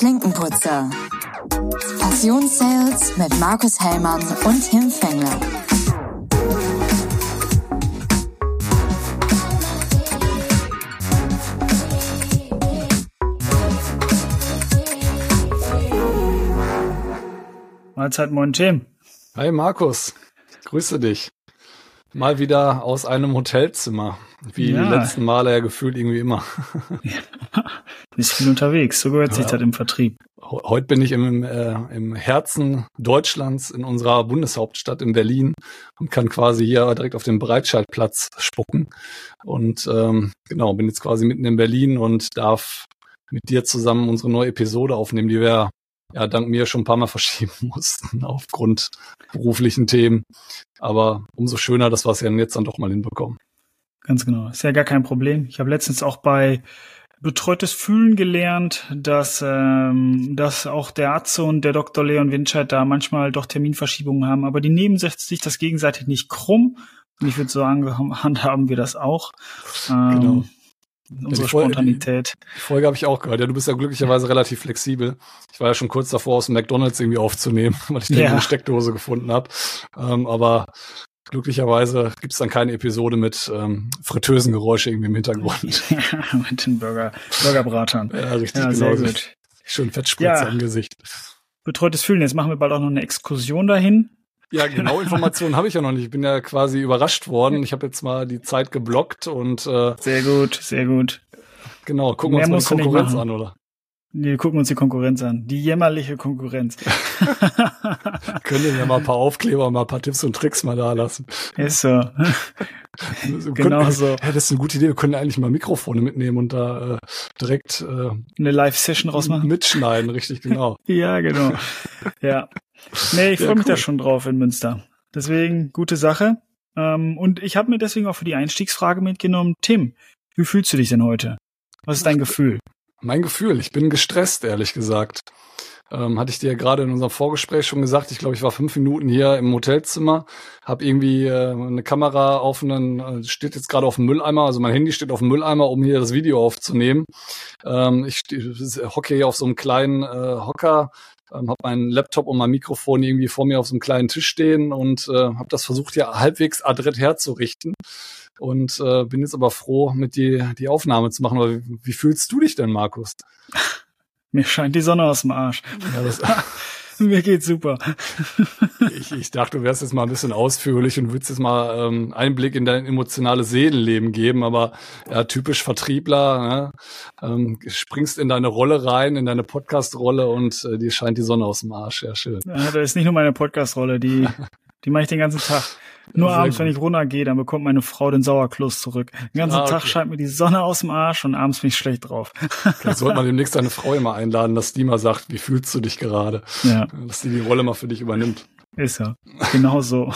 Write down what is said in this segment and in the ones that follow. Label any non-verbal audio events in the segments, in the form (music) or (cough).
Klinkenputzer. Passionssales mit Markus Hellmann und Tim Fengler. Mahlzeit, moin Tim. Hi Markus, grüße dich. Mal wieder aus einem Hotelzimmer, wie Ja. die letzten Male ja gefühlt irgendwie immer. Bist viel unterwegs, so gehört sich Ja. das im Vertrieb. Heute bin ich im, äh, im Herzen Deutschlands, in unserer Bundeshauptstadt in Berlin und kann quasi hier direkt auf den Breitscheidplatz spucken. Und ähm, genau, bin jetzt quasi mitten in Berlin und darf mit dir zusammen unsere neue Episode aufnehmen, die wir ja dank mir schon ein paar Mal (laughs) verschieben mussten aufgrund beruflichen Themen. Aber umso schöner, dass wir es ja jetzt dann doch mal hinbekommen. Ganz genau. Ist ja gar kein Problem. Ich habe letztens auch bei Betreutes Fühlen gelernt, dass, ähm, dass auch der Atze und der Dr. Leon Winscheid da manchmal doch Terminverschiebungen haben, aber die nehmen sich das gegenseitig nicht krumm. Und ich würde sagen, (laughs) handhaben wir das auch. Ähm, Genau. Unsere Folge- Spontanität. Die Folge habe ich auch gehört. Ja, du bist ja glücklicherweise relativ flexibel. Ich war ja schon kurz davor, aus dem McDonalds irgendwie aufzunehmen, (laughs) weil ich da Ja. eine Steckdose gefunden habe. Ähm, aber glücklicherweise gibt's dann keine Episode mit ähm, Fritteusengeräusche irgendwie im Hintergrund. (laughs) mit den Burger, Burgerbratern. ja, richtig, Ja, genau. sehr gut. Schön Fettspritze Ja. im Gesicht. Betreutes Fühlen. Jetzt machen wir bald auch noch eine Exkursion dahin. Ja, genau Informationen habe ich ja noch nicht. Ich bin ja quasi überrascht worden. Ich habe jetzt mal die Zeit geblockt und äh, Sehr gut, sehr gut. genau, gucken wir Mehr uns mal die Konkurrenz an, oder? Wir gucken uns die Konkurrenz an. Die jämmerliche Konkurrenz. (laughs) Können wir ja mal ein paar Aufkleber, mal ein paar Tipps und Tricks mal da lassen. Ist so. (laughs) Wir Genau können- so. Ja, das ist eine gute Idee. Wir können eigentlich mal Mikrofone mitnehmen und da äh, direkt äh, Eine Live-Session rausmachen. mitschneiden, richtig genau. (laughs) Ja, genau. Ja. Nee, ich Ja, freue mich da cool. schon drauf in Münster. Deswegen gute Sache. Ähm, und ich habe mir deswegen auch für die Einstiegsfrage mitgenommen. Tim, wie fühlst du dich denn heute? Was ist dein Gefühl? Mein Gefühl, ich bin gestresst, ehrlich gesagt. Ähm, hatte ich dir gerade in unserem Vorgespräch schon gesagt. Ich glaube, ich war fünf Minuten hier im Hotelzimmer, habe irgendwie äh, eine Kamera auf einen, äh, steht jetzt gerade auf dem Mülleimer, also mein Handy steht auf dem Mülleimer, um hier das Video aufzunehmen. Ähm, ich hocke hier auf so einem kleinen äh, Hocker, ähm, habe meinen Laptop und mein Mikrofon irgendwie vor mir auf so einem kleinen Tisch stehen und äh, habe das versucht, hier halbwegs adrett herzurichten. Und äh, bin jetzt aber froh, mit dir die Aufnahme zu machen. Aber wie, wie fühlst du dich denn, Markus? Mir scheint die Sonne aus dem Arsch. Ja, das, (laughs) Mir geht's super. ich, ich dachte, du wärst jetzt mal ein bisschen ausführlich und würdest jetzt mal ähm, Einblick in dein emotionales Seelenleben geben, aber ja, typisch Vertriebler, ne? ähm, springst in deine Rolle rein, in deine Podcast-Rolle und äh, dir scheint die Sonne aus dem Arsch. Ja, schön. Ja, das ist nicht nur meine Podcast-Rolle, die, die mache ich den ganzen Tag. Nur sehr abends, gut. wenn ich runtergehe, dann bekommt meine Frau den Sauerkloß zurück. Den ganzen Ah, okay. Tag scheint mir die Sonne aus dem Arsch und abends bin ich schlecht drauf. Vielleicht sollte man demnächst deine Frau immer einladen, dass die mal sagt, wie fühlst du dich gerade? Ja, Dass die die Rolle mal für dich übernimmt. ist ja. Genau so.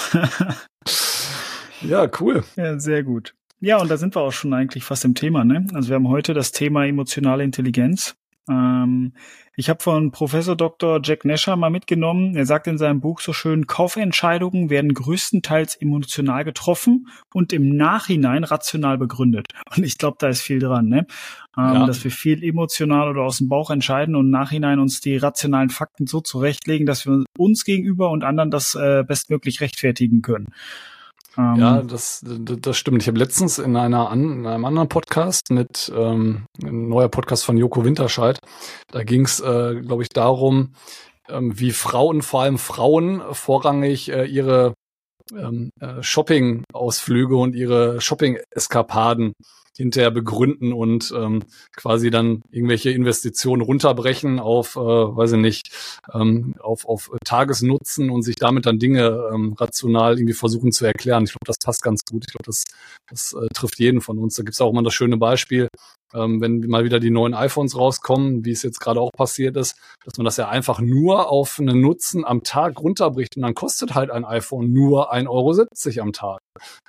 Ja, cool. Ja, sehr gut. Ja, und da sind wir auch schon eigentlich fast im Thema. Ne? Also wir haben heute das Thema emotionale Intelligenz. Ähm, ich habe von Professor Dr. Jack Nasher mal mitgenommen. Er sagt in seinem Buch so schön, Kaufentscheidungen werden größtenteils emotional getroffen und im Nachhinein rational begründet. (laughs) Und ich glaube, da ist viel dran, ne? Ähm, Ja. Dass wir viel emotional oder aus dem Bauch entscheiden und im Nachhinein uns die rationalen Fakten so zurechtlegen, dass wir uns gegenüber und anderen das äh, bestmöglich rechtfertigen können. Ähm, Ja, das, das stimmt. Ich habe letztens in einer in einem anderen Podcast mit ähm, ein neuer Podcast von Joko Winterscheid, da ging es, äh, glaube ich, darum, ähm, wie Frauen, vor allem Frauen, vorrangig äh, ihre ähm, äh, Shopping-Ausflüge und ihre Shopping-Eskapaden hinterher begründen und ähm, quasi dann irgendwelche Investitionen runterbrechen auf, äh, weiß ich nicht, ähm, auf, auf Tagesnutzen und sich damit dann Dinge ähm, rational irgendwie versuchen zu erklären. Ich glaube, das passt ganz gut. Ich glaube, das, das äh, trifft jeden von uns. Da gibt's auch immer das schöne Beispiel, ähm, wenn mal wieder die neuen iPhones rauskommen, wie es jetzt gerade auch passiert ist, dass man das ja einfach nur auf einen Nutzen am Tag runterbricht und dann kostet halt ein iPhone nur 1,70 Euro am Tag.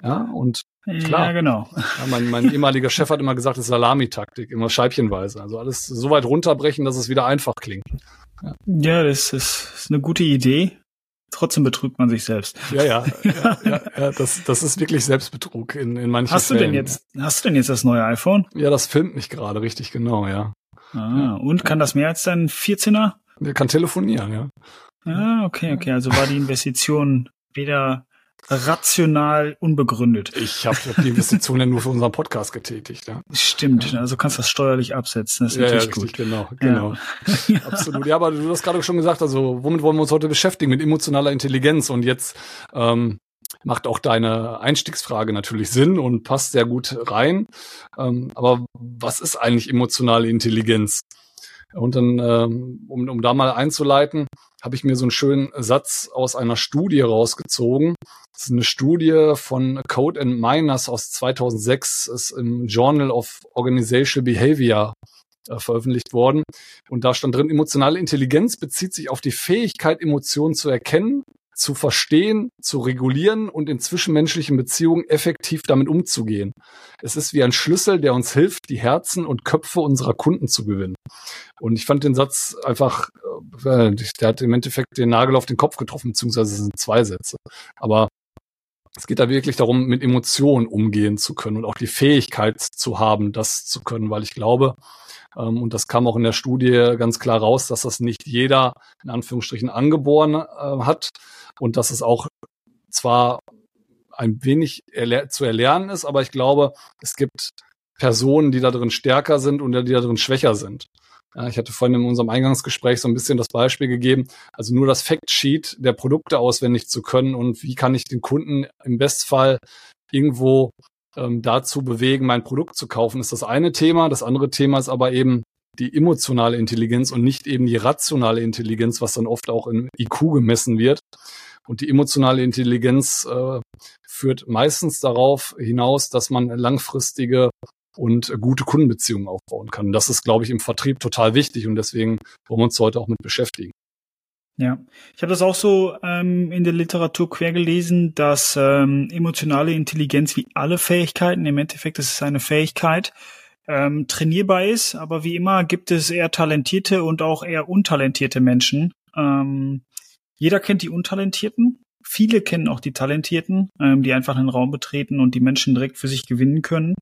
Ja, und Klar. Ja, genau. ja, mein, mein ehemaliger Chef hat immer gesagt, das ist Salamitaktik, immer scheibchenweise. Also alles so weit runterbrechen, dass es wieder einfach klingt. Ja, das ist, ist eine gute Idee. Trotzdem betrügt man sich selbst. Ja, ja, (laughs) ja, ja, ja das, das ist wirklich Selbstbetrug in, in manchen Hast du Fällen. denn jetzt, hast du denn jetzt das neue iPhone? Ja, das filmt mich gerade richtig genau, ja. Ah, ja. und kann das mehr als dein 14er? Der kann telefonieren, ja. Ah, okay, okay. Also war die Investition weder rational unbegründet. Ich habe hab die (laughs) Investition ja nur für unseren Podcast getätigt. Ja. Stimmt, ja. also kannst das steuerlich absetzen. Das ist ja, natürlich ja, richtig, gut. Genau, genau. (laughs) Ja. Absolut. Ja, aber du hast gerade schon gesagt, also womit wollen wir uns heute beschäftigen? Mit emotionaler Intelligenz. Und jetzt ähm, macht auch deine Einstiegsfrage natürlich Sinn und passt sehr gut rein. Ähm, aber was ist eigentlich emotionale Intelligenz? Und dann, ähm, um, um da mal einzuleiten, habe ich mir so einen schönen Satz aus einer Studie rausgezogen. Das ist eine Studie von Code and Miners aus 2006, ist im Journal of Organizational Behavior äh, veröffentlicht worden. Und da stand drin, emotionale Intelligenz bezieht sich auf die Fähigkeit, Emotionen zu erkennen, zu verstehen, zu regulieren und in zwischenmenschlichen Beziehungen effektiv damit umzugehen. Es ist wie ein Schlüssel, der uns hilft, die Herzen und Köpfe unserer Kunden zu gewinnen. Und ich fand den Satz einfach, äh, der hat im Endeffekt den Nagel auf den Kopf getroffen, beziehungsweise es sind zwei Sätze. Aber es geht da wirklich darum, mit Emotionen umgehen zu können und auch die Fähigkeit zu haben, das zu können, weil ich glaube, ähm, und das kam auch in der Studie ganz klar raus, dass das nicht jeder in Anführungsstrichen angeboren äh, hat und dass es auch zwar ein wenig erler zu erlernen ist, aber ich glaube, es gibt Personen, die da drin stärker sind und die da drin schwächer sind. Ja, ich hatte vorhin in unserem Eingangsgespräch so ein bisschen das Beispiel gegeben, also nur das Factsheet der Produkte auswendig zu können und wie kann ich den Kunden im Bestfall irgendwo ähm, dazu bewegen, mein Produkt zu kaufen, ist das eine Thema. Das andere Thema ist aber eben die emotionale Intelligenz und nicht eben die rationale Intelligenz, was dann oft auch in IQ gemessen wird. Und die emotionale Intelligenz äh, führt meistens darauf hinaus, dass man langfristige und gute Kundenbeziehungen aufbauen kann. Das ist, glaube ich, im Vertrieb total wichtig und deswegen wollen wir uns heute auch mit beschäftigen. Ja, ich habe das auch so ähm, in der Literatur quer gelesen, dass ähm, emotionale Intelligenz wie alle Fähigkeiten, im Endeffekt ist es eine Fähigkeit, ähm, trainierbar ist, aber wie immer gibt es eher talentierte und auch eher untalentierte Menschen. Ähm, jeder kennt die Untalentierten, viele kennen auch die Talentierten, ähm, die einfach einen Raum betreten und die Menschen direkt für sich gewinnen können.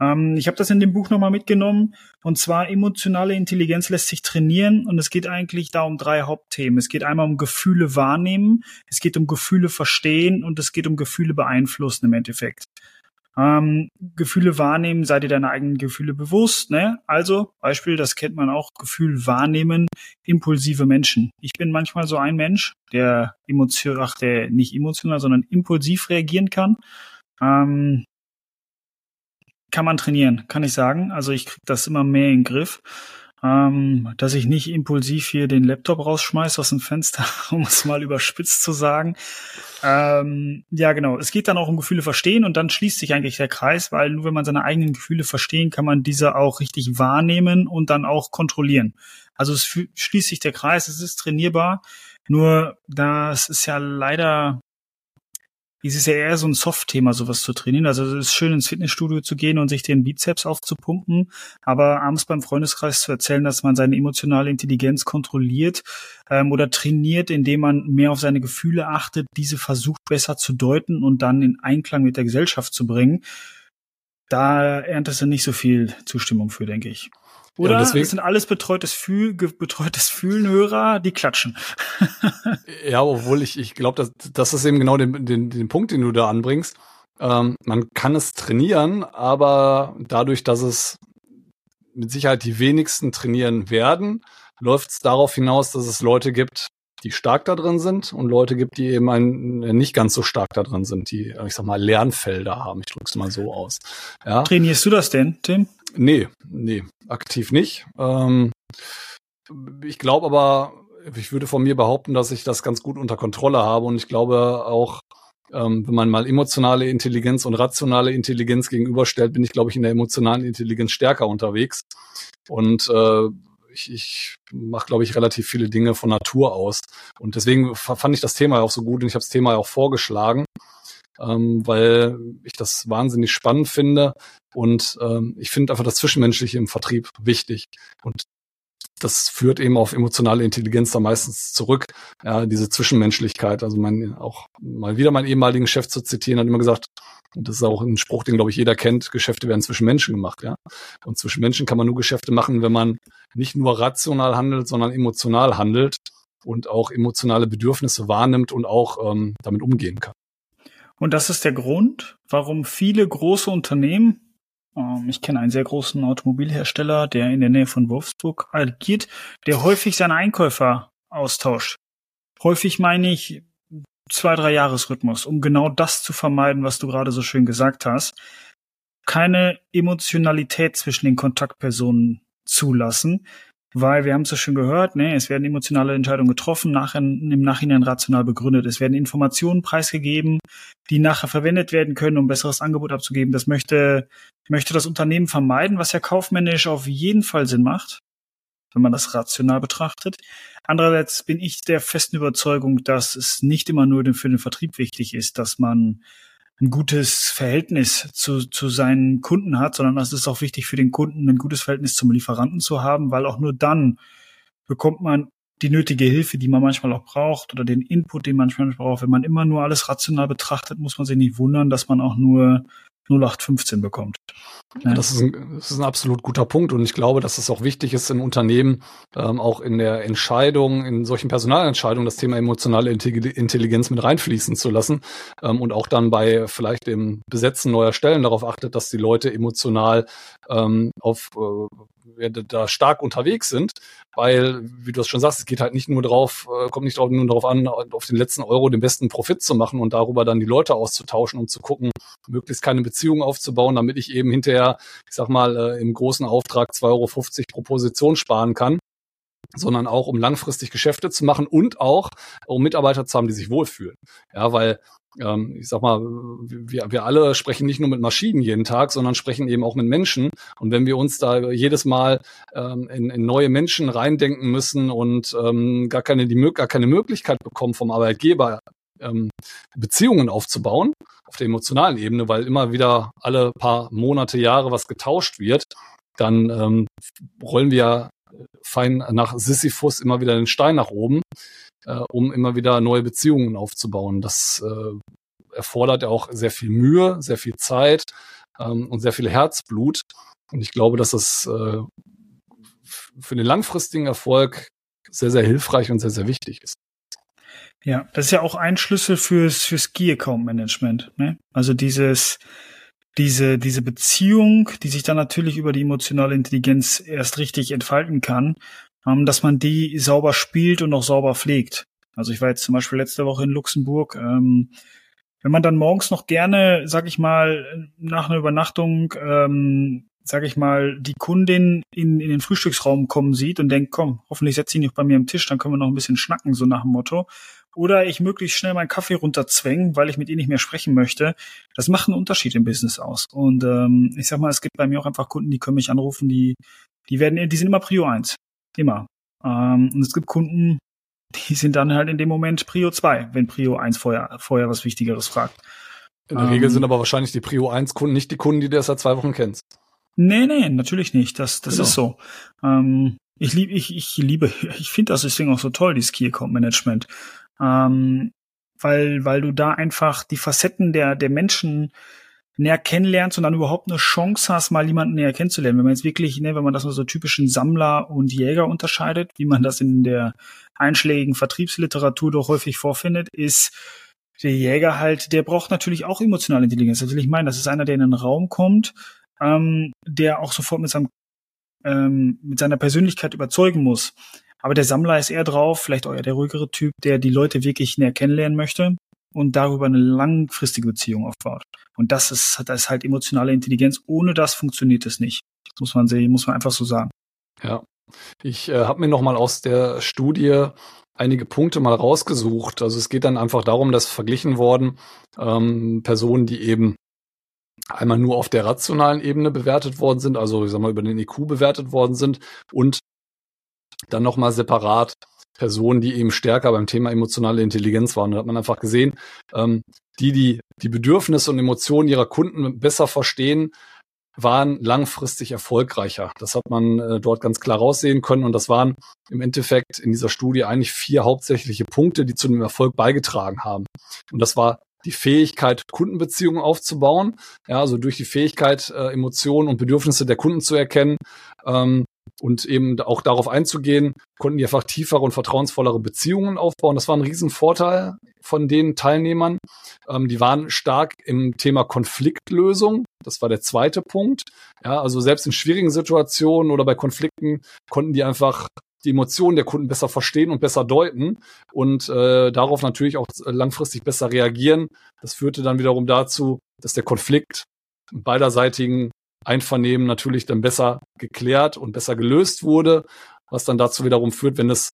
Ähm, ich habe das in dem Buch nochmal mitgenommen. Und zwar emotionale Intelligenz lässt sich trainieren. Und es geht eigentlich da um drei Hauptthemen. Es geht einmal um Gefühle wahrnehmen, es geht um Gefühle verstehen und es geht um Gefühle beeinflussen im Endeffekt. Ähm, Gefühle wahrnehmen, seid ihr deine eigenen Gefühle bewusst, ne? Also, Beispiel, das kennt man auch, Gefühl wahrnehmen, impulsive Menschen. Ich bin manchmal so ein Mensch, der emotion, ach, der nicht emotional, sondern impulsiv reagieren kann. Ähm, kann man trainieren, kann ich sagen. Also ich kriege das immer mehr in den Griff. Ähm, dass ich nicht impulsiv hier den Laptop rausschmeiße aus dem Fenster, (laughs) um es mal überspitzt zu sagen. Ähm, ja, genau. Es geht dann auch um Gefühle verstehen und dann schließt sich eigentlich der Kreis, weil nur wenn man seine eigenen Gefühle verstehen, kann man diese auch richtig wahrnehmen und dann auch kontrollieren. Also es schließt sich der Kreis, es ist trainierbar. Nur das ist ja leider es ist ja eher so ein Soft-Thema, sowas zu trainieren. Also es ist schön ins Fitnessstudio zu gehen und sich den Bizeps aufzupumpen, aber abends beim Freundeskreis zu erzählen, dass man seine emotionale Intelligenz kontrolliert ähm, oder trainiert, indem man mehr auf seine Gefühle achtet, diese versucht besser zu deuten und dann in Einklang mit der Gesellschaft zu bringen. Da erntest du nicht so viel Zustimmung für, denke ich. Oder ja, deswegen, es sind alles betreutes, Fühl, betreutes Fühlenhörer, die klatschen. (laughs) ja, obwohl ich, ich glaube, das, das ist eben genau den, den, den Punkt, den du da anbringst. Ähm, man kann es trainieren, aber dadurch, dass es mit Sicherheit die wenigsten trainieren werden, läuft es darauf hinaus, dass es Leute gibt, die stark da drin sind und Leute gibt, die eben ein, nicht ganz so stark da drin sind, die, ich sag mal, Lernfelder haben. Ich drücke es mal so aus. Ja. Trainierst du das denn, Tim? Nee, nee, aktiv nicht. Ähm, ich glaube aber, ich würde von mir behaupten, dass ich das ganz gut unter Kontrolle habe und ich glaube auch, ähm, wenn man mal emotionale Intelligenz und rationale Intelligenz gegenüberstellt, bin ich, glaube ich, in der emotionalen Intelligenz stärker unterwegs. Und äh, ich, ich mache, glaube ich, relativ viele Dinge von Natur aus. Und deswegen fand ich das Thema auch so gut und ich habe das Thema auch vorgeschlagen ähm, weil ich das wahnsinnig spannend finde und ähm, ich finde einfach das Zwischenmenschliche im Vertrieb wichtig. Und das führt eben auf emotionale Intelligenz da meistens zurück. Ja, diese Zwischenmenschlichkeit. Also mein, auch mal wieder meinen ehemaligen Chef zu zitieren, hat immer gesagt, und das ist auch ein Spruch, den, glaube ich, jeder kennt, Geschäfte werden zwischen Menschen gemacht, ja. Und zwischen Menschen kann man nur Geschäfte machen, wenn man nicht nur rational handelt, sondern emotional handelt und auch emotionale Bedürfnisse wahrnimmt und auch ähm, damit umgehen kann. Und das ist der Grund, warum viele große Unternehmen, ich kenne einen sehr großen Automobilhersteller, der in der Nähe von Wolfsburg agiert, der häufig seine Einkäufer austauscht. Häufig meine ich zwei, drei Jahresrhythmus, um genau das zu vermeiden, was du gerade so schön gesagt hast. Keine Emotionalität zwischen den Kontaktpersonen zulassen, weil wir haben es ja schon gehört, ne, es werden emotionale Entscheidungen getroffen, nachher, im Nachhinein rational begründet. Es werden Informationen preisgegeben, die nachher verwendet werden können, um besseres Angebot abzugeben. Das möchte, möchte das Unternehmen vermeiden, was ja kaufmännisch auf jeden Fall Sinn macht, wenn man das rational betrachtet. Andererseits bin ich der festen Überzeugung, dass es nicht immer nur für den Vertrieb wichtig ist, dass man ein gutes Verhältnis zu, zu seinen Kunden hat, sondern es ist auch wichtig für den Kunden, ein gutes Verhältnis zum Lieferanten zu haben, weil auch nur dann bekommt man die nötige Hilfe, die man manchmal auch braucht oder den Input, den man manchmal braucht. Wenn man immer nur alles rational betrachtet, muss man sich nicht wundern, dass man auch nur 0815 bekommt. Ja, das, ist ein, das ist ein absolut guter Punkt und ich glaube, dass es auch wichtig ist im Unternehmen, ähm, auch in der Entscheidung, in solchen Personalentscheidungen das Thema emotionale Intelligenz mit reinfließen zu lassen ähm, und auch dann bei vielleicht dem Besetzen neuer Stellen darauf achtet, dass die Leute emotional ähm, auf äh, da stark unterwegs sind, weil, wie du es schon sagst, es geht halt nicht nur drauf, äh, kommt nicht nur darauf an, auf den letzten Euro den besten Profit zu machen und darüber dann die Leute auszutauschen und zu gucken, möglichst keine Beziehung aufzubauen, damit ich eben hinterher, ich sag mal, äh, im großen Auftrag 2,50 Euro pro Position sparen kann sondern auch um langfristig Geschäfte zu machen und auch um Mitarbeiter zu haben, die sich wohlfühlen. Ja, weil ähm, ich sag mal, wir, wir alle sprechen nicht nur mit Maschinen jeden Tag, sondern sprechen eben auch mit Menschen. Und wenn wir uns da jedes Mal ähm, in, in neue Menschen reindenken müssen und ähm, gar keine die gar keine Möglichkeit bekommen vom Arbeitgeber ähm, Beziehungen aufzubauen auf der emotionalen Ebene, weil immer wieder alle paar Monate, Jahre was getauscht wird, dann ähm, rollen wir fein nach Sisyphus immer wieder den Stein nach oben äh, um immer wieder neue Beziehungen aufzubauen. Das äh, erfordert ja auch sehr viel Mühe, sehr viel Zeit ähm, und sehr viel Herzblut. Und ich glaube, dass das äh, für den langfristigen Erfolg sehr, sehr hilfreich und sehr, sehr wichtig ist. Ja, das ist ja auch ein Schlüssel fürs, fürs Key Account Management. Ne? Also dieses, diese, diese Beziehung, die sich dann natürlich über die emotionale Intelligenz erst richtig entfalten kann, ähm, dass man die sauber spielt und auch sauber pflegt. Also ich war jetzt zum Beispiel letzte Woche in Luxemburg. Ähm, wenn man dann morgens noch gerne, sag ich mal, nach einer Übernachtung, ähm, sag ich mal, die Kundin in, in den Frühstücksraum kommen sieht und denkt, komm, hoffentlich setzt sie nicht bei mir am Tisch, dann können wir noch ein bisschen schnacken, so nach dem Motto. Oder ich möglichst schnell meinen Kaffee runterzwängen, weil ich mit ihr nicht mehr sprechen möchte. Das macht einen Unterschied im Business aus. Und ähm, ich sag mal, es gibt bei mir auch einfach Kunden, die können mich anrufen, die, die werden, die sind immer Prio 1. Immer. Ähm, und es gibt Kunden, die sind dann halt in dem Moment Prio 2, wenn Prio 1 vorher, vorher was Wichtigeres fragt. In der ähm, Regel sind aber wahrscheinlich die Prio 1 Kunden nicht die Kunden, die du erst seit zwei Wochen kennst. Nee, nee, natürlich nicht. Das, das genau. ist so. Ähm, ich liebe, ich, ich liebe, (laughs) ich finde das deswegen auch so toll, dieses Key Account Management. Ähm, weil, weil du da einfach die Facetten der, der Menschen näher kennenlernst und dann überhaupt eine Chance hast, mal jemanden näher kennenzulernen. Wenn man jetzt wirklich, ne, wenn man das nur so typischen Sammler und Jäger unterscheidet, wie man das in der einschlägigen Vertriebsliteratur doch häufig vorfindet, ist der Jäger halt, der braucht natürlich auch emotionale Intelligenz. Das will ich meinen. Das ist einer, der in den Raum kommt, ähm, der auch sofort mit seinem ähm, mit seiner Persönlichkeit überzeugen muss. Aber der Sammler ist eher drauf, vielleicht auch eher der ruhigere Typ, der die Leute wirklich näher kennenlernen möchte und darüber eine langfristige Beziehung aufbaut. Und das ist, das ist halt emotionale Intelligenz. Ohne das funktioniert es nicht. Das muss man sehen, muss man einfach so sagen. Ja. Ich äh, habe mir noch mal aus der Studie einige Punkte mal rausgesucht. Also es geht dann einfach darum, dass verglichen worden ähm, Personen, die eben einmal nur auf der rationalen Ebene bewertet worden sind, also ich sag mal über den IQ bewertet worden sind und dann noch mal separat Personen, die eben stärker beim Thema emotionale Intelligenz waren. Da hat man einfach gesehen, ähm, die, die die Bedürfnisse und Emotionen ihrer Kunden besser verstehen, waren langfristig erfolgreicher. Das hat man äh, dort ganz klar raussehen können und das waren im Endeffekt in dieser Studie eigentlich vier hauptsächliche Punkte, die zu dem Erfolg beigetragen haben. Und das war die Fähigkeit, Kundenbeziehungen aufzubauen, ja, also durch die Fähigkeit, äh, Emotionen und Bedürfnisse der Kunden zu erkennen ähm, und eben auch darauf einzugehen, konnten die einfach tiefere und vertrauensvollere Beziehungen aufbauen. Das war ein Riesenvorteil von den Teilnehmern. Ähm, die waren stark im Thema Konfliktlösung. Das war der zweite Punkt. Ja, also selbst in schwierigen Situationen oder bei Konflikten konnten die einfach die Emotionen der Kunden besser verstehen und besser deuten und äh, darauf natürlich auch langfristig besser reagieren. Das führte dann wiederum dazu, dass der Konflikt beiderseitigen Einvernehmen natürlich dann besser geklärt und besser gelöst wurde, was dann dazu wiederum führt, wenn es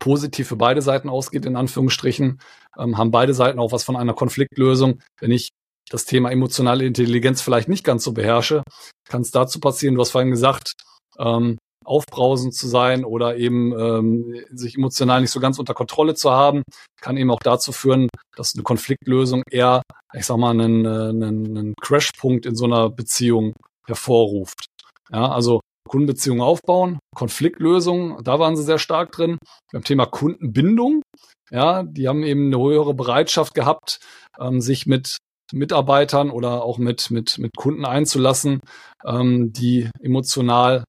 positiv für beide Seiten ausgeht, in Anführungsstrichen, ähm, haben beide Seiten auch was von einer Konfliktlösung. Wenn ich das Thema emotionale Intelligenz vielleicht nicht ganz so beherrsche, kann es dazu passieren, du hast vorhin gesagt, ähm, aufbrausend zu sein oder eben ähm, sich emotional nicht so ganz unter Kontrolle zu haben, kann eben auch dazu führen, dass eine Konfliktlösung eher, ich sag mal, einen, äh, einen, einen Crashpunkt in so einer Beziehung hervorruft. Ja, also Kundenbeziehungen aufbauen, Konfliktlösung, da waren sie sehr stark drin. Beim Thema Kundenbindung, ja, die haben eben eine höhere Bereitschaft gehabt, ähm, sich mit Mitarbeitern oder auch mit, mit, mit Kunden einzulassen, ähm, die emotional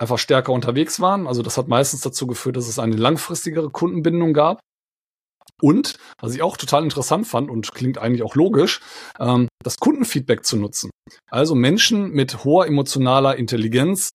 einfach stärker unterwegs waren. Also das hat meistens dazu geführt, dass es eine langfristigere Kundenbindung gab. Und, was ich auch total interessant fand und klingt eigentlich auch logisch, ähm, das Kundenfeedback zu nutzen. Also Menschen mit hoher emotionaler Intelligenz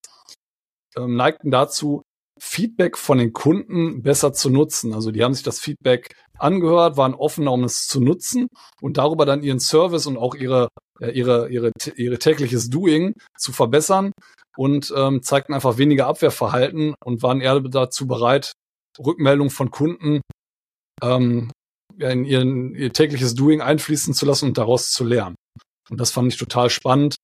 ähm, neigten dazu, Feedback von den Kunden besser zu nutzen. Also die haben sich das Feedback angehört, waren offener, um es zu nutzen und darüber dann ihren Service und auch ihre, ihre, ihre, ihre tägliches Doing zu verbessern und ähm, zeigten einfach weniger Abwehrverhalten und waren eher dazu bereit, Rückmeldungen von Kunden ähm, in ihren, ihr tägliches Doing einfließen zu lassen und daraus zu lernen. Und das fand ich total spannend,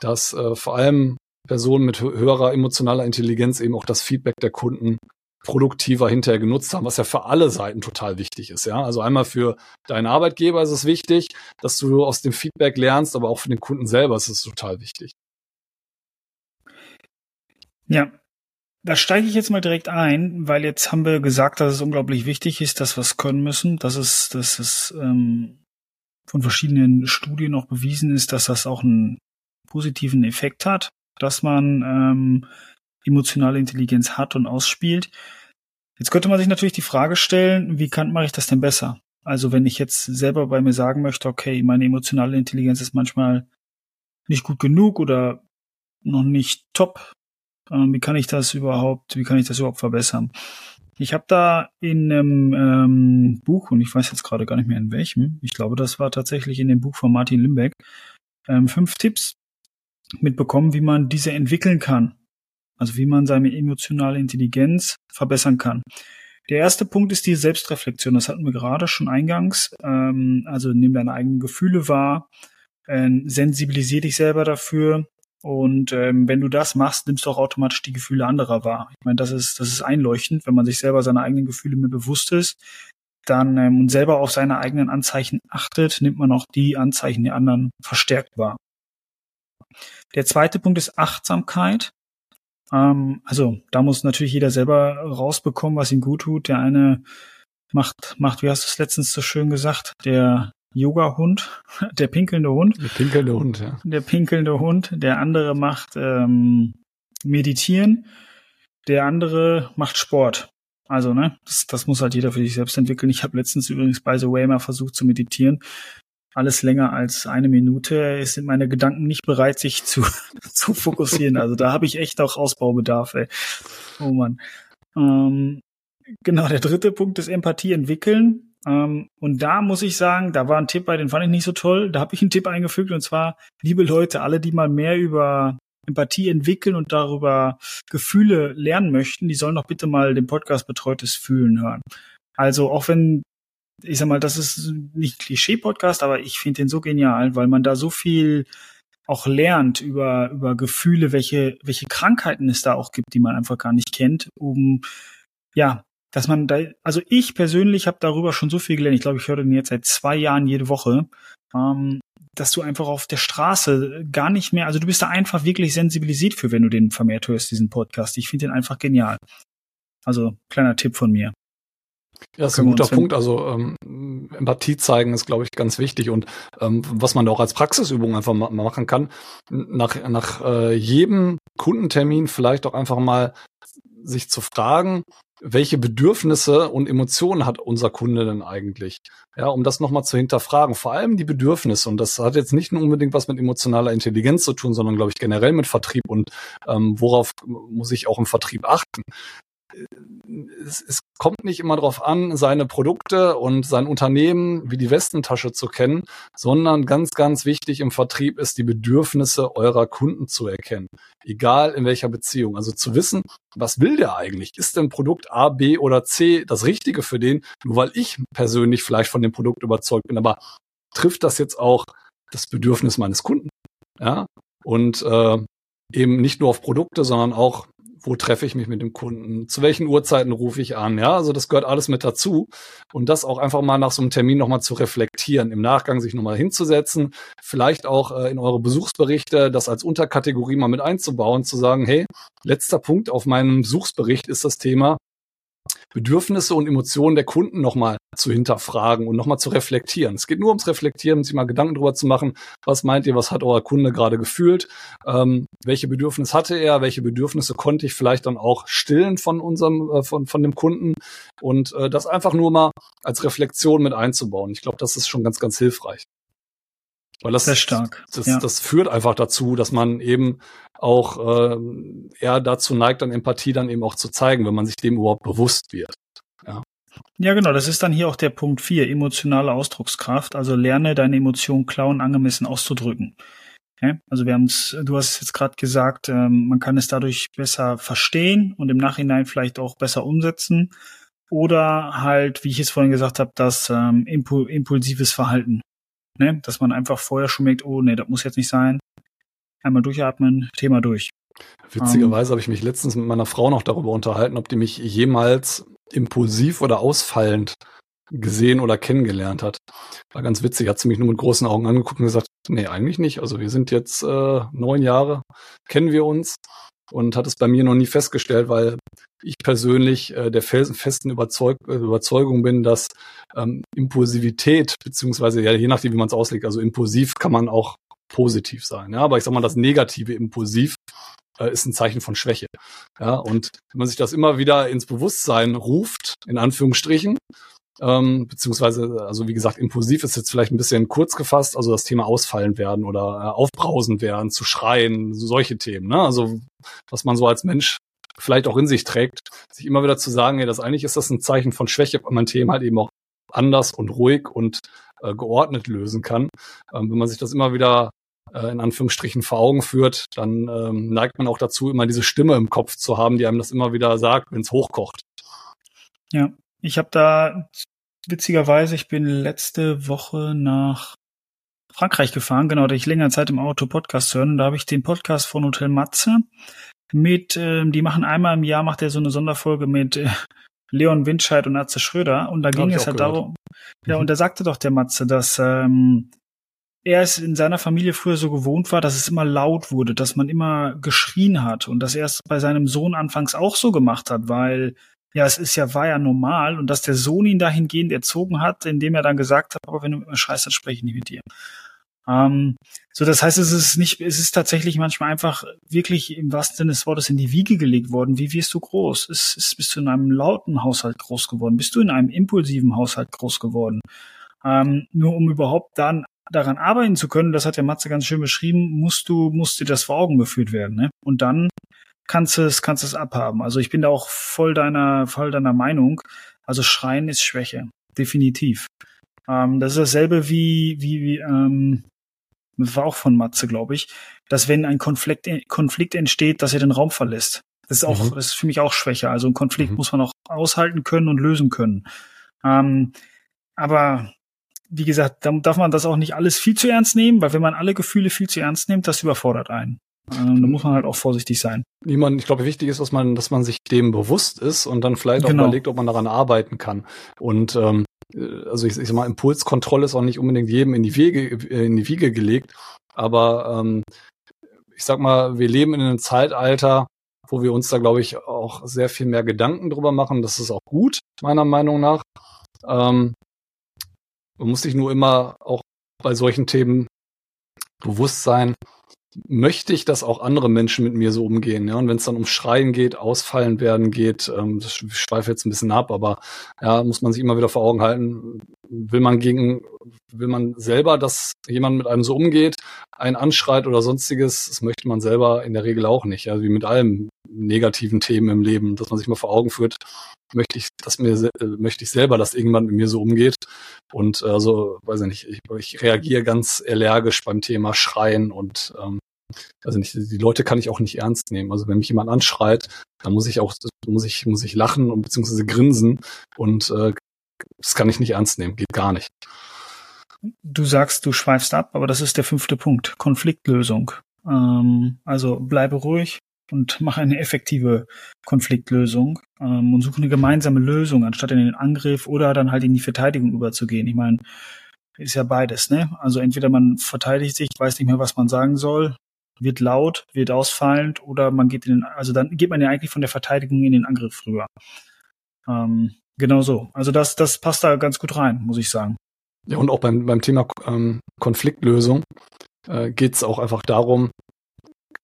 dass äh, vor allem Personen mit höherer emotionaler Intelligenz eben auch das Feedback der Kunden produktiver hinterher genutzt haben, was ja für alle Seiten total wichtig ist. Ja, also einmal für deinen Arbeitgeber ist es wichtig, dass du aus dem Feedback lernst, aber auch für den Kunden selber ist es total wichtig. Ja, da steige ich jetzt mal direkt ein, weil jetzt haben wir gesagt, dass es unglaublich wichtig ist, dass wir es können müssen, dass es, dass es ähm, von verschiedenen Studien auch bewiesen ist, dass das auch einen positiven Effekt hat, dass man ähm, emotionale Intelligenz hat und ausspielt. Jetzt könnte man sich natürlich die Frage stellen, wie kann mache ich das denn besser? Also wenn ich jetzt selber bei mir sagen möchte, okay, meine emotionale Intelligenz ist manchmal nicht gut genug oder noch nicht top, ähm, wie kann ich das überhaupt, wie kann ich das überhaupt verbessern? Ich habe da in einem ähm, Buch, und ich weiß jetzt gerade gar nicht mehr in welchem, ich glaube, das war tatsächlich in dem Buch von Martin Limbeck, ähm, fünf Tipps mitbekommen, wie man diese entwickeln kann. Also wie man seine emotionale Intelligenz verbessern kann. Der erste Punkt ist die Selbstreflexion. Das hatten wir gerade schon eingangs. Ähm, also nimm deine eigenen Gefühle wahr, äh, sensibilisier dich selber dafür, und ähm, wenn du das machst, nimmst du auch automatisch die Gefühle anderer wahr. Ich meine, das ist, das ist einleuchtend, wenn man sich selber seine eigenen Gefühle mehr bewusst ist, dann ähm, und selber auf seine eigenen Anzeichen achtet, nimmt man auch die Anzeichen der anderen verstärkt wahr. Der zweite Punkt ist Achtsamkeit. Ähm, also da muss natürlich jeder selber rausbekommen, was ihm gut tut. Der eine macht, macht, wie hast du es letztens so schön gesagt, der Yoga-Hund, (laughs) der pinkelnde Hund. Der pinkelnde Hund, ja. Der pinkelnde Hund. Der andere macht ähm, Meditieren. Der andere macht Sport. Also, ne, das, das muss halt jeder für sich selbst entwickeln. Ich habe letztens übrigens bei The Way mal versucht zu meditieren. Alles länger als eine Minute sind meine Gedanken nicht bereit, sich zu, (laughs) zu fokussieren. Also da habe ich echt auch Ausbaubedarf, ey. Oh man. Ähm, genau, der dritte Punkt ist Empathie entwickeln. Ähm, und da muss ich sagen, da war ein Tipp bei, den fand ich nicht so toll. Da habe ich einen Tipp eingefügt und zwar, liebe Leute, alle, die mal mehr über Empathie entwickeln und darüber Gefühle lernen möchten, die sollen doch bitte mal den Podcast Betreutes Fühlen hören. Also auch wenn, ich sag mal, das ist nicht Klischee-Podcast, aber ich finde den so genial, weil man da so viel auch lernt über, über Gefühle, welche, welche Krankheiten es da auch gibt, die man einfach gar nicht kennt, um ja, dass man da, also ich persönlich habe darüber schon so viel gelernt. Ich glaube, ich höre den jetzt seit zwei Jahren jede Woche. Ähm, dass du einfach auf der Straße gar nicht mehr, also du bist da einfach wirklich sensibilisiert für, wenn du den vermehrt hörst, diesen Podcast. Ich finde den einfach genial. Also kleiner Tipp von mir. Ja, das ist ein guter Punkt. Also ähm, Empathie zeigen ist, glaube ich, ganz wichtig. Und ähm, was man da auch als Praxisübung einfach mal machen kann, nach, nach äh, jedem Kundentermin vielleicht auch einfach mal sich zu fragen, welche Bedürfnisse und Emotionen hat unser Kunde denn eigentlich? Ja, um das nochmal zu hinterfragen. Vor allem die Bedürfnisse. Und das hat jetzt nicht nur unbedingt was mit emotionaler Intelligenz zu tun, sondern, glaube ich, generell mit Vertrieb und ähm, worauf muss ich auch im Vertrieb achten es, es kommt nicht immer darauf an, seine Produkte und sein Unternehmen wie die Westentasche zu kennen, sondern ganz, ganz wichtig im Vertrieb ist, die Bedürfnisse eurer Kunden zu erkennen. Egal in welcher Beziehung. Also zu wissen, was will der eigentlich? Ist denn Produkt A, B oder C das Richtige für den? Nur weil ich persönlich vielleicht von dem Produkt überzeugt bin, aber trifft das jetzt auch das Bedürfnis meines Kunden? Ja. Und äh, eben nicht nur auf Produkte, sondern auch wo treffe ich mich mit dem Kunden, zu welchen Uhrzeiten rufe ich an, ja, also das gehört alles mit dazu. Und das auch einfach mal nach so einem Termin nochmal zu reflektieren, im Nachgang sich nochmal hinzusetzen, vielleicht auch äh, in eure Besuchsberichte das als Unterkategorie mal mit einzubauen, zu sagen, hey, letzter Punkt auf meinem Besuchsbericht ist das Thema Bedürfnisse und Emotionen der Kunden nochmal zu hinterfragen und nochmal zu reflektieren. Es geht nur ums Reflektieren, sich mal Gedanken drüber zu machen, was meint ihr, was hat euer Kunde gerade gefühlt, ähm, welche Bedürfnisse hatte er, welche Bedürfnisse konnte ich vielleicht dann auch stillen von unserem, äh, von, von dem Kunden und äh, das einfach nur mal als Reflexion mit einzubauen. Ich glaube, das ist schon ganz, ganz hilfreich. Weil das, Sehr stark. Das, ja. das führt einfach dazu, dass man eben auch äh, eher dazu neigt, dann Empathie dann eben auch zu zeigen, wenn man sich dem überhaupt bewusst wird. Ja. Ja, genau, das ist dann hier auch der Punkt vier emotionale Ausdruckskraft. Also lerne deine Emotionen klar und angemessen auszudrücken. Okay? Also wir haben es, du hast es jetzt gerade gesagt, ähm, man kann es dadurch besser verstehen und im Nachhinein vielleicht auch besser umsetzen. Oder halt, wie ich es vorhin gesagt habe, das ähm, impul impulsives Verhalten ne? dass man einfach vorher schon merkt, oh nee, das muss jetzt nicht sein. Einmal durchatmen, Thema durch. Witzigerweise um, habe ich mich letztens mit meiner Frau noch darüber unterhalten, ob die mich jemals impulsiv oder ausfallend gesehen oder kennengelernt hat. War ganz witzig, hat sie mich nur mit großen Augen angeguckt und gesagt, nee, eigentlich nicht. Also wir sind jetzt äh, neun Jahre, kennen wir uns und hat es bei mir noch nie festgestellt, weil ich persönlich äh, der festen Überzeug äh, Überzeugung bin, dass ähm, Impulsivität, beziehungsweise ja, je nachdem, wie man es auslegt, also impulsiv kann man auch positiv sein. Ja, aber ich sag mal, das negative Impulsiv äh, ist ein Zeichen von Schwäche. Ja, und wenn man sich das immer wieder ins Bewusstsein ruft, in Anführungsstrichen, ähm, beziehungsweise, also wie gesagt, impulsiv ist jetzt vielleicht ein bisschen kurz gefasst, also das Thema ausfallen werden oder äh, aufbrausen werden, zu schreien, solche Themen. Ne? Also was man so als Mensch vielleicht auch in sich trägt, sich immer wieder zu sagen, ja, das eigentlich ist das ein Zeichen von Schwäche, weil man Themen halt eben auch anders und ruhig und äh, geordnet lösen kann. Ähm, wenn man sich das immer wieder äh, in Anführungsstrichen vor Augen führt, dann ähm, neigt man auch dazu, immer diese Stimme im Kopf zu haben, die einem das immer wieder sagt, wenn es hochkocht. Ja, ich habe da witzigerweise, ich bin letzte Woche nach Frankreich gefahren, genau, da ich länger Zeit im Auto Podcast hören. Und da habe ich den Podcast von Hotel Matze mit, äh, die machen einmal im Jahr, macht er so eine Sonderfolge mit äh, Leon Windscheid und Atze Schröder. Und da ging es halt gehört. darum, ja, mhm. und da sagte doch der Matze, dass ähm, er es in seiner Familie früher so gewohnt war, dass es immer laut wurde, dass man immer geschrien hat und dass er es bei seinem Sohn anfangs auch so gemacht hat, weil ja, es ist ja, war ja normal und dass der Sohn ihn dahingehend erzogen hat, indem er dann gesagt hat, aber wenn du mit mir schreist, dann spreche ich nicht mit dir. Ähm, so, das heißt, es ist nicht, es ist tatsächlich manchmal einfach wirklich im wahrsten Sinne des Wortes in die Wiege gelegt worden. Wie wirst du groß? Ist, ist, bist du in einem lauten Haushalt groß geworden? Bist du in einem impulsiven Haushalt groß geworden? Ähm, nur um überhaupt dann daran arbeiten zu können, das hat der Matze ganz schön beschrieben, musst du, musst dir das vor Augen geführt werden, ne? Und dann kannst du es, kannst es abhaben. Also ich bin da auch voll deiner, voll deiner Meinung. Also Schreien ist Schwäche. Definitiv. Ähm, das ist dasselbe wie, wie, wie, ähm, war auch von Matze, glaube ich, dass wenn ein Konflikt, Konflikt entsteht, dass er den Raum verlässt. Das ist auch, mhm. das ist für mich auch Schwäche. Also ein Konflikt mhm. muss man auch aushalten können und lösen können. Ähm, aber wie gesagt, da darf man das auch nicht alles viel zu ernst nehmen, weil wenn man alle Gefühle viel zu ernst nimmt, das überfordert einen. Ähm, da muss man halt auch vorsichtig sein. Niemand, ich glaube, wichtig ist, dass man, dass man sich dem bewusst ist und dann vielleicht auch genau. überlegt, ob man daran arbeiten kann. Und ähm, äh, also ich, ich sag mal, Impulskontrolle ist auch nicht unbedingt jedem in die Wege, in die Wiege gelegt, aber ähm, ich sag mal, wir leben in einem Zeitalter, wo wir uns da, glaube ich, auch sehr viel mehr Gedanken drüber machen. Das ist auch gut, meiner Meinung nach. Ähm, man muss sich nur immer auch bei solchen Themen bewusst sein, möchte ich, dass auch andere Menschen mit mir so umgehen. Ja? Und wenn es dann um Schreien geht, Ausfallen werden geht, ähm, das schweife jetzt ein bisschen ab, aber ja, muss man sich immer wieder vor Augen halten, will man gegen, will man selber, dass jemand mit einem so umgeht, einen anschreit oder sonstiges, das möchte man selber in der Regel auch nicht. Also wie mit allem negativen Themen im Leben, dass man sich mal vor Augen führt, möchte ich, dass mir, äh, möchte ich selber, dass irgendwann mit mir so umgeht. Und äh, also, weiß ich nicht, ich, ich reagiere ganz allergisch beim Thema Schreien und ähm, also nicht, die Leute kann ich auch nicht ernst nehmen. Also wenn mich jemand anschreit, dann muss ich auch, muss ich, muss ich lachen und beziehungsweise grinsen und äh, das kann ich nicht ernst nehmen, geht gar nicht. Du sagst, du schweifst ab, aber das ist der fünfte Punkt, Konfliktlösung. Ähm, also bleibe ruhig und mach eine effektive Konfliktlösung ähm, und suche eine gemeinsame Lösung, anstatt in den Angriff oder dann halt in die Verteidigung überzugehen. Ich meine, ist ja beides, ne? Also entweder man verteidigt sich, weiß nicht mehr, was man sagen soll, wird laut, wird ausfallend oder man geht in den, also dann geht man ja eigentlich von der Verteidigung in den Angriff rüber. Ähm, genau so. Also das, das passt da ganz gut rein, muss ich sagen. Ja, und auch beim, beim Thema ähm, Konfliktlösung äh, geht es auch einfach darum,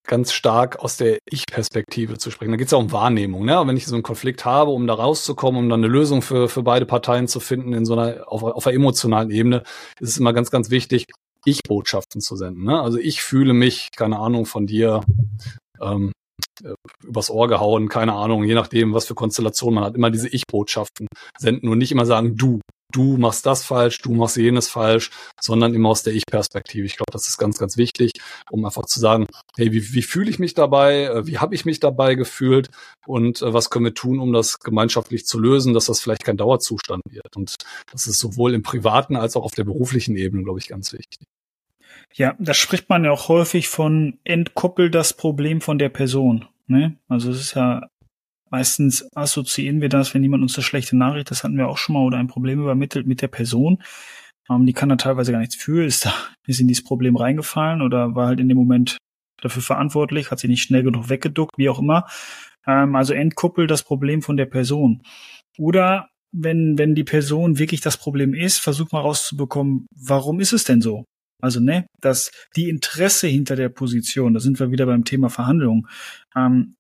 ganz stark aus der Ich-Perspektive zu sprechen. Da geht es ja um Wahrnehmung. Ne? Wenn ich so einen Konflikt habe, um da rauszukommen, um dann eine Lösung für, für beide Parteien zu finden in so einer auf, auf einer emotionalen Ebene, ist es immer ganz, ganz wichtig, ich-Botschaften zu senden. Ne? Also ich fühle mich, keine Ahnung, von dir ähm, äh, übers Ohr gehauen, keine Ahnung, je nachdem, was für Konstellation man hat, immer diese Ich-Botschaften senden und nicht immer sagen, du, du machst das falsch, du machst jenes falsch, sondern immer aus der Ich-Perspektive. Ich glaube, das ist ganz, ganz wichtig, um einfach zu sagen, hey, wie, wie fühle ich mich dabei, äh, wie habe ich mich dabei gefühlt und äh, was können wir tun, um das gemeinschaftlich zu lösen, dass das vielleicht kein Dauerzustand wird. Und das ist sowohl im privaten als auch auf der beruflichen Ebene, glaube ich, ganz wichtig. Ja, da spricht man ja auch häufig von entkoppel das Problem von der Person. Ne? Also es ist ja meistens assoziieren wir das, wenn jemand uns eine schlechte Nachricht, das hatten wir auch schon mal, oder ein Problem übermittelt mit der Person. Ähm, die kann da teilweise gar nichts für, ist da, (laughs) ist in dieses Problem reingefallen oder war halt in dem Moment dafür verantwortlich, hat sie nicht schnell genug weggeduckt, wie auch immer. Ähm, also entkoppel das Problem von der Person. Oder wenn, wenn die Person wirklich das Problem ist, versuch mal rauszubekommen, warum ist es denn so? Also, ne, dass die Interesse hinter der Position, da sind wir wieder beim Thema Verhandlung. Ähm,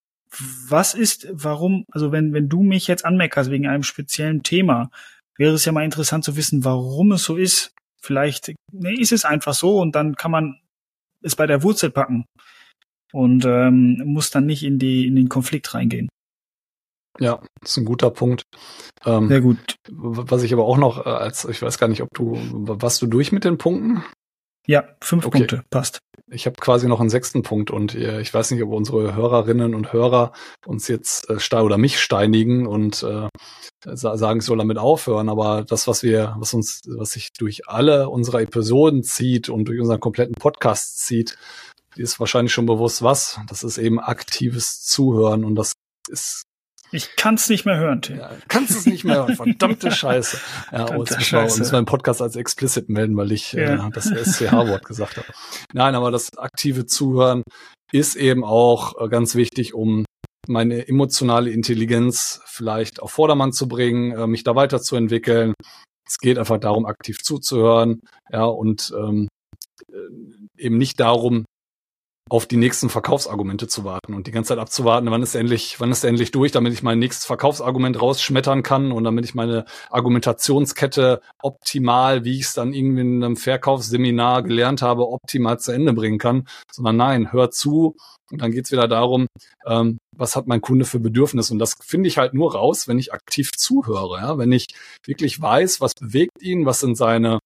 was ist, warum, also wenn, wenn du mich jetzt anmeckerst wegen einem speziellen Thema, wäre es ja mal interessant zu wissen, warum es so ist. Vielleicht ne, ist es einfach so und dann kann man es bei der Wurzel packen und ähm, muss dann nicht in die in den Konflikt reingehen. Ja, das ist ein guter Punkt. Ähm, Sehr gut. Was ich aber auch noch äh, als, ich weiß gar nicht, ob du, warst du durch mit den Punkten? Ja, fünf okay. Punkte, passt. Ich habe quasi noch einen sechsten Punkt und äh, ich weiß nicht, ob unsere Hörerinnen und Hörer uns jetzt äh, oder mich steinigen und äh, sagen, ich soll damit aufhören. Aber das, was wir, was uns, was sich durch alle unsere Episoden zieht und durch unseren kompletten Podcast zieht, ist wahrscheinlich schon bewusst was. Das ist eben aktives Zuhören und das ist ich kann es nicht mehr hören, Tim. Ja, kannst es nicht mehr hören. Verdammte (laughs) Scheiße. Ja, Verdammte jetzt Scheiße. uns meinen Podcast als explicit melden, weil ich ja. äh, das SCH-Wort gesagt habe. Nein, aber das aktive Zuhören ist eben auch äh, ganz wichtig, um meine emotionale Intelligenz vielleicht auf Vordermann zu bringen, äh, mich da weiterzuentwickeln. Es geht einfach darum, aktiv zuzuhören, ja, und ähm, äh, eben nicht darum, auf die nächsten Verkaufsargumente zu warten und die ganze Zeit abzuwarten, wann ist endlich, wann ist endlich durch, damit ich mein nächstes Verkaufsargument rausschmettern kann und damit ich meine Argumentationskette optimal, wie ich es dann irgendwie in einem Verkaufsseminar gelernt habe, optimal zu Ende bringen kann, sondern nein, hör zu und dann geht's wieder darum, ähm, was hat mein Kunde für Bedürfnis und das finde ich halt nur raus, wenn ich aktiv zuhöre, ja? wenn ich wirklich weiß, was bewegt ihn, was sind seine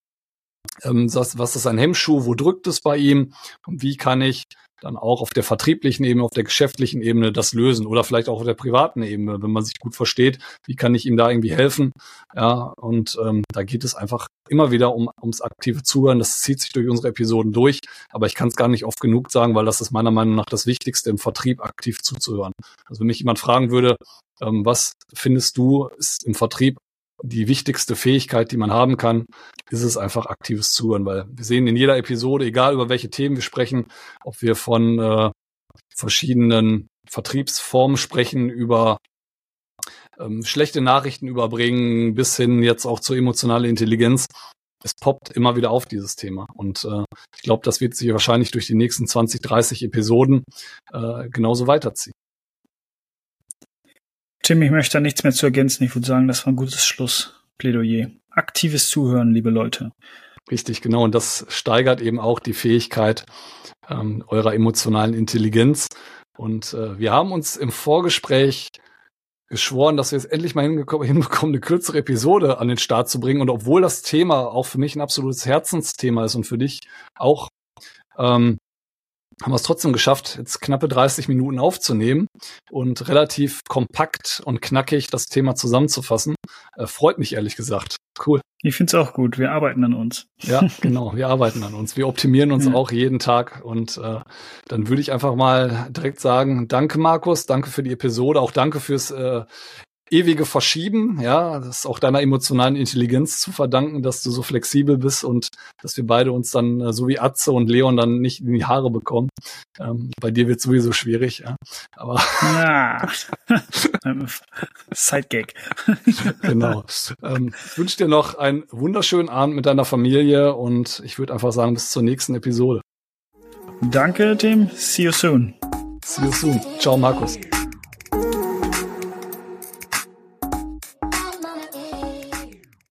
ähm, was, was ist ein Hemmschuh, wo drückt es bei ihm und wie kann ich dann auch auf der vertrieblichen Ebene, auf der geschäftlichen Ebene das lösen oder vielleicht auch auf der privaten Ebene, wenn man sich gut versteht, wie kann ich ihm da irgendwie helfen? Ja, und ähm, da geht es einfach immer wieder um ums aktive Zuhören. Das zieht sich durch unsere Episoden durch, aber ich kann es gar nicht oft genug sagen, weil das ist meiner Meinung nach das Wichtigste im Vertrieb, aktiv zuzuhören. Also wenn mich jemand fragen würde, ähm, was findest du ist im Vertrieb die wichtigste Fähigkeit, die man haben kann, ist es einfach aktives Zuhören, weil wir sehen in jeder Episode, egal über welche Themen wir sprechen, ob wir von äh, verschiedenen Vertriebsformen sprechen, über ähm, schlechte Nachrichten überbringen, bis hin jetzt auch zur emotionalen Intelligenz. Es poppt immer wieder auf dieses Thema. Und äh, ich glaube, das wird sich wahrscheinlich durch die nächsten 20, 30 Episoden äh, genauso weiterziehen. Tim, ich möchte da nichts mehr zu ergänzen. Ich würde sagen, das war ein gutes Schlussplädoyer. Aktives Zuhören, liebe Leute. Richtig, genau. Und das steigert eben auch die Fähigkeit ähm, eurer emotionalen Intelligenz. Und äh, wir haben uns im Vorgespräch geschworen, dass wir jetzt endlich mal hinbekommen, eine kürzere Episode an den Start zu bringen. Und obwohl das Thema auch für mich ein absolutes Herzensthema ist und für dich auch, ähm, haben wir es trotzdem geschafft, jetzt knappe 30 Minuten aufzunehmen und relativ kompakt und knackig das Thema zusammenzufassen. Äh, freut mich ehrlich gesagt. Cool. Ich finde es auch gut. Wir arbeiten an uns. Ja, (laughs) genau. Wir arbeiten an uns. Wir optimieren uns ja. auch jeden Tag. Und äh, dann würde ich einfach mal direkt sagen, danke Markus, danke für die Episode, auch danke fürs äh, ewige Verschieben, ja, das ist auch deiner emotionalen Intelligenz zu verdanken, dass du so flexibel bist und dass wir beide uns dann, äh, so wie Atze und Leon, dann nicht in die Haare bekommen. Ähm, bei dir wird sowieso schwierig, ja. Aber ja. (laughs) Sidegag. (laughs) genau. Ähm, ich wünsche dir noch einen wunderschönen Abend mit deiner Familie und ich würde einfach sagen, bis zur nächsten Episode. Danke, Tim. See you soon. See you soon. Ciao, Markus.